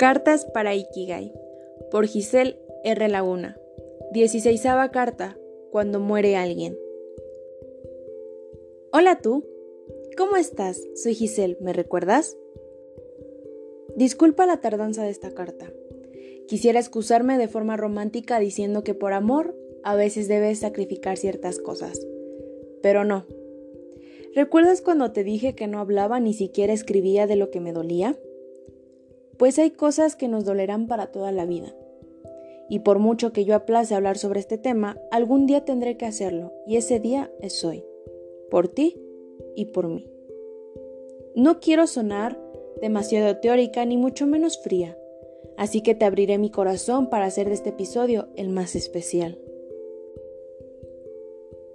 Cartas para Ikigai por Giselle R. Laguna. 16 carta cuando muere alguien. Hola tú. ¿Cómo estás? Soy Giselle, ¿me recuerdas? Disculpa la tardanza de esta carta. Quisiera excusarme de forma romántica diciendo que por amor a veces debes sacrificar ciertas cosas. Pero no. ¿Recuerdas cuando te dije que no hablaba ni siquiera escribía de lo que me dolía? Pues hay cosas que nos dolerán para toda la vida. Y por mucho que yo aplace hablar sobre este tema, algún día tendré que hacerlo, y ese día es hoy, por ti y por mí. No quiero sonar demasiado teórica ni mucho menos fría, así que te abriré mi corazón para hacer de este episodio el más especial.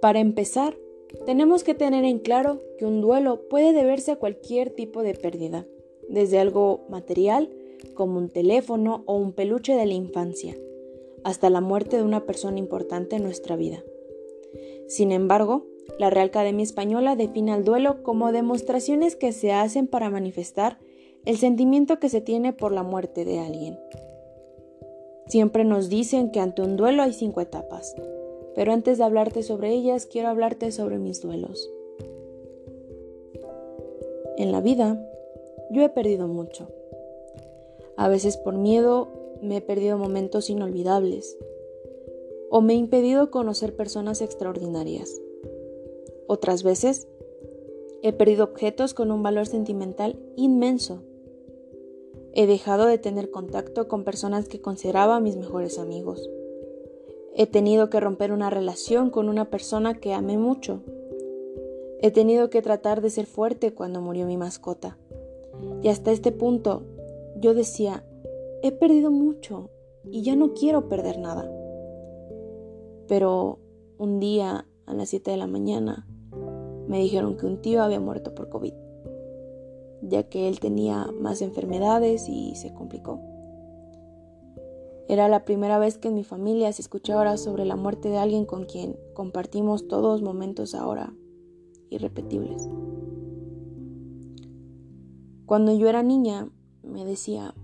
Para empezar, tenemos que tener en claro que un duelo puede deberse a cualquier tipo de pérdida desde algo material como un teléfono o un peluche de la infancia, hasta la muerte de una persona importante en nuestra vida. Sin embargo, la Real Academia Española define el duelo como demostraciones que se hacen para manifestar el sentimiento que se tiene por la muerte de alguien. Siempre nos dicen que ante un duelo hay cinco etapas, pero antes de hablarte sobre ellas quiero hablarte sobre mis duelos. En la vida, yo he perdido mucho. A veces por miedo me he perdido momentos inolvidables o me he impedido conocer personas extraordinarias. Otras veces he perdido objetos con un valor sentimental inmenso. He dejado de tener contacto con personas que consideraba mis mejores amigos. He tenido que romper una relación con una persona que amé mucho. He tenido que tratar de ser fuerte cuando murió mi mascota. Y hasta este punto yo decía, he perdido mucho y ya no quiero perder nada. Pero un día a las 7 de la mañana me dijeron que un tío había muerto por COVID, ya que él tenía más enfermedades y se complicó. Era la primera vez que en mi familia se escuchaba sobre la muerte de alguien con quien compartimos todos momentos ahora irrepetibles. Cuando yo era niña, me decía,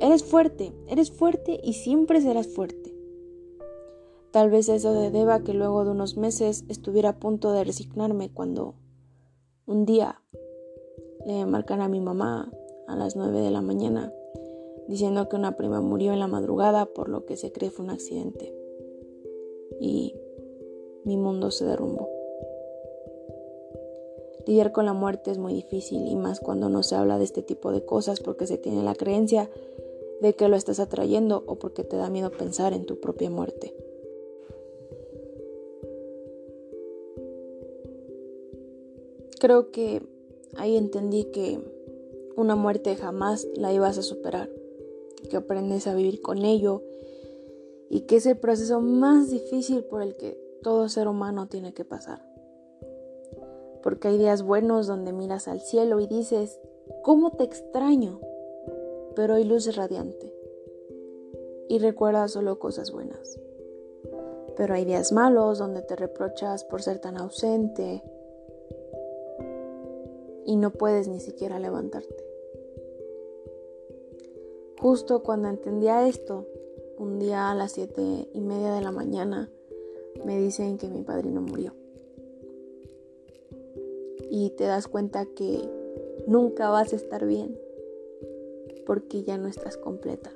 eres fuerte, eres fuerte y siempre serás fuerte. Tal vez eso de deba que luego de unos meses estuviera a punto de resignarme cuando un día le marcan a mi mamá a las 9 de la mañana diciendo que una prima murió en la madrugada por lo que se cree fue un accidente. Y mi mundo se derrumbó. Lidiar con la muerte es muy difícil y más cuando no se habla de este tipo de cosas porque se tiene la creencia de que lo estás atrayendo o porque te da miedo pensar en tu propia muerte. Creo que ahí entendí que una muerte jamás la ibas a superar, que aprendes a vivir con ello y que es el proceso más difícil por el que todo ser humano tiene que pasar porque hay días buenos donde miras al cielo y dices, ¿cómo te extraño? Pero hay luz radiante y recuerdas solo cosas buenas. Pero hay días malos donde te reprochas por ser tan ausente y no puedes ni siquiera levantarte. Justo cuando entendía esto, un día a las siete y media de la mañana me dicen que mi padrino murió y te das cuenta que nunca vas a estar bien porque ya no estás completa.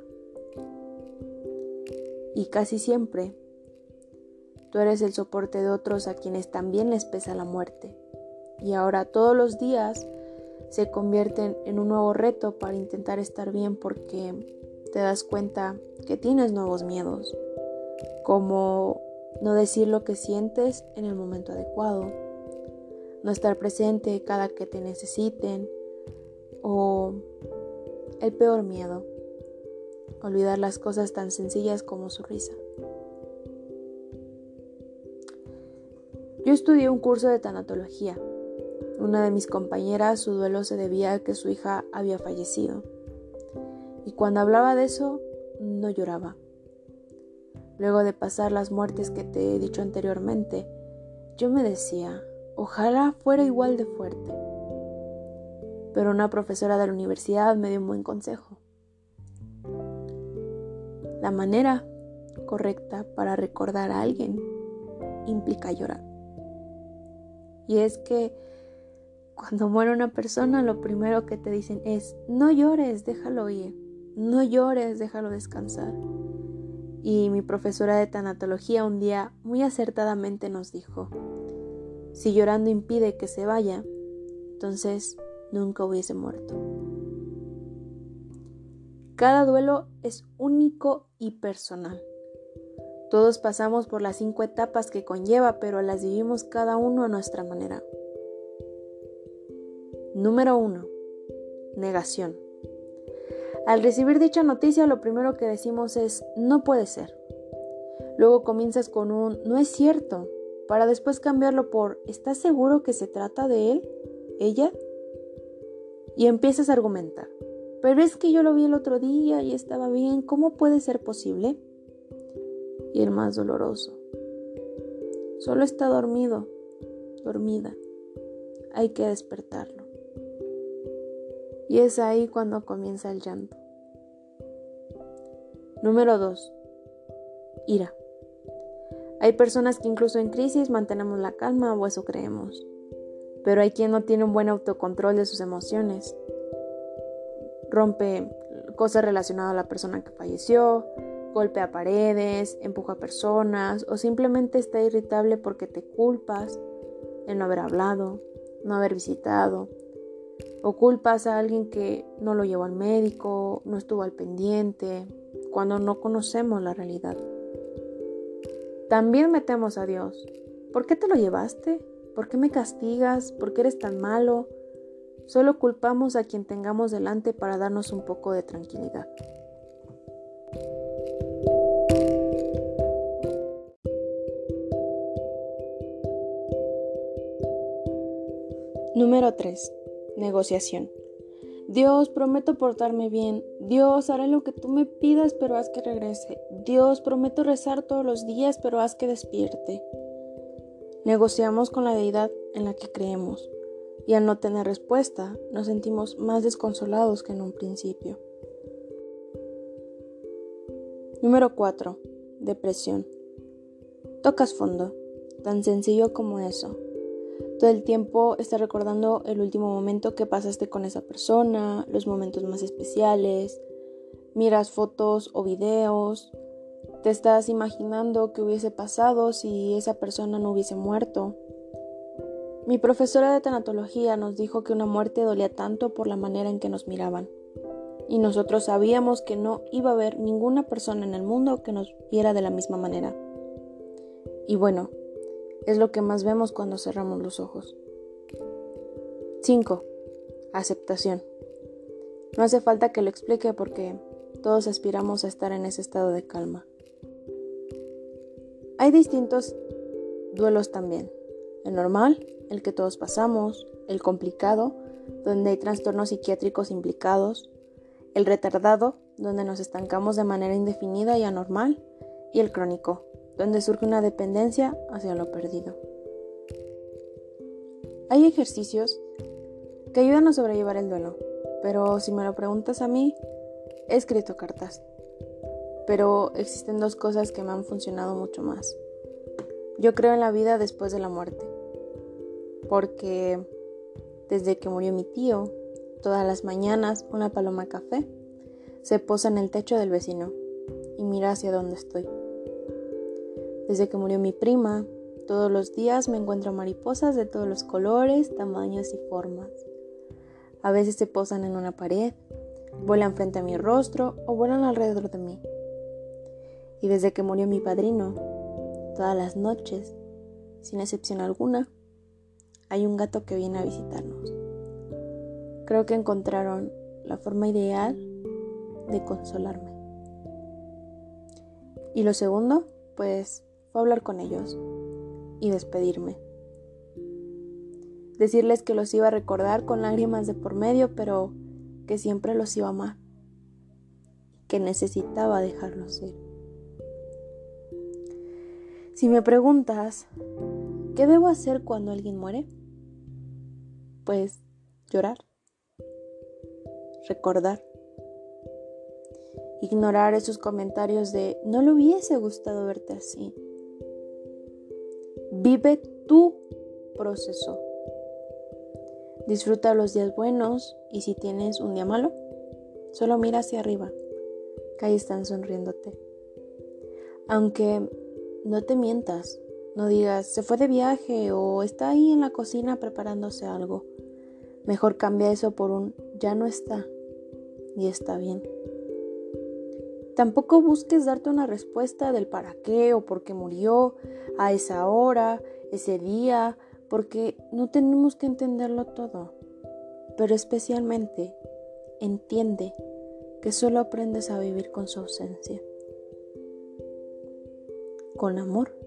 Y casi siempre tú eres el soporte de otros a quienes también les pesa la muerte. Y ahora todos los días se convierten en un nuevo reto para intentar estar bien porque te das cuenta que tienes nuevos miedos, como no decir lo que sientes en el momento adecuado, no estar presente cada que te necesiten o el peor miedo, olvidar las cosas tan sencillas como su risa. Yo estudié un curso de tanatología. Una de mis compañeras, su duelo se debía a que su hija había fallecido. Y cuando hablaba de eso, no lloraba. Luego de pasar las muertes que te he dicho anteriormente, yo me decía, Ojalá fuera igual de fuerte. Pero una profesora de la universidad me dio un buen consejo. La manera correcta para recordar a alguien implica llorar. Y es que cuando muere una persona, lo primero que te dicen es, no llores, déjalo ir, no llores, déjalo descansar. Y mi profesora de tanatología un día muy acertadamente nos dijo, si llorando impide que se vaya, entonces nunca hubiese muerto. Cada duelo es único y personal. Todos pasamos por las cinco etapas que conlleva, pero las vivimos cada uno a nuestra manera. Número 1. Negación. Al recibir dicha noticia lo primero que decimos es no puede ser. Luego comienzas con un no es cierto, para después cambiarlo por ¿estás seguro que se trata de él? ¿Ella? Y empiezas a argumentar. Pero es que yo lo vi el otro día y estaba bien, ¿cómo puede ser posible? Y el más doloroso. Solo está dormido, dormida. Hay que despertarlo. Y es ahí cuando comienza el llanto. Número 2. Ira. Hay personas que incluso en crisis mantenemos la calma o eso creemos. Pero hay quien no tiene un buen autocontrol de sus emociones rompe cosas relacionadas a la persona que falleció, golpea paredes, empuja personas o simplemente está irritable porque te culpas de no haber hablado, no haber visitado, o culpas a alguien que no lo llevó al médico, no estuvo al pendiente, cuando no conocemos la realidad. También metemos a Dios. ¿Por qué te lo llevaste? ¿Por qué me castigas? ¿Por qué eres tan malo? Solo culpamos a quien tengamos delante para darnos un poco de tranquilidad. Número 3. Negociación. Dios, prometo portarme bien. Dios, haré lo que tú me pidas, pero haz que regrese. Dios, prometo rezar todos los días, pero haz que despierte. Negociamos con la deidad en la que creemos y al no tener respuesta nos sentimos más desconsolados que en un principio. Número 4. Depresión. Tocas fondo, tan sencillo como eso. Todo el tiempo estás recordando el último momento que pasaste con esa persona, los momentos más especiales, miras fotos o videos, te estás imaginando qué hubiese pasado si esa persona no hubiese muerto mi profesora de tanatología nos dijo que una muerte dolía tanto por la manera en que nos miraban. Y nosotros sabíamos que no iba a haber ninguna persona en el mundo que nos viera de la misma manera. Y bueno, es lo que más vemos cuando cerramos los ojos. 5. Aceptación. No hace falta que lo explique porque todos aspiramos a estar en ese estado de calma. Hay distintos duelos también. El normal, el que todos pasamos, el complicado, donde hay trastornos psiquiátricos implicados, el retardado, donde nos estancamos de manera indefinida y anormal, y el crónico, donde surge una dependencia hacia lo perdido. Hay ejercicios que ayudan a sobrellevar el duelo, pero si me lo preguntas a mí, he escrito cartas. Pero existen dos cosas que me han funcionado mucho más. Yo creo en la vida después de la muerte porque desde que murió mi tío, todas las mañanas una paloma café se posa en el techo del vecino y mira hacia donde estoy. Desde que murió mi prima, todos los días me encuentro mariposas de todos los colores, tamaños y formas. A veces se posan en una pared, vuelan frente a mi rostro o vuelan alrededor de mí. Y desde que murió mi padrino, todas las noches, sin excepción alguna, hay un gato que viene a visitarnos. Creo que encontraron la forma ideal de consolarme. Y lo segundo, pues, fue hablar con ellos y despedirme. Decirles que los iba a recordar con lágrimas de por medio, pero que siempre los iba a amar. Que necesitaba dejarlos ir. Si me preguntas, ¿qué debo hacer cuando alguien muere? pues llorar, recordar ignorar esos comentarios de no le hubiese gustado verte así. Vive tu proceso. Disfruta los días buenos y si tienes un día malo, solo mira hacia arriba, que ahí están sonriéndote. Aunque no te mientas, no digas se fue de viaje o está ahí en la cocina preparándose algo. Mejor cambia eso por un ya no está y está bien. Tampoco busques darte una respuesta del para qué o por qué murió a esa hora, ese día, porque no tenemos que entenderlo todo. Pero especialmente entiende que solo aprendes a vivir con su ausencia. Con amor.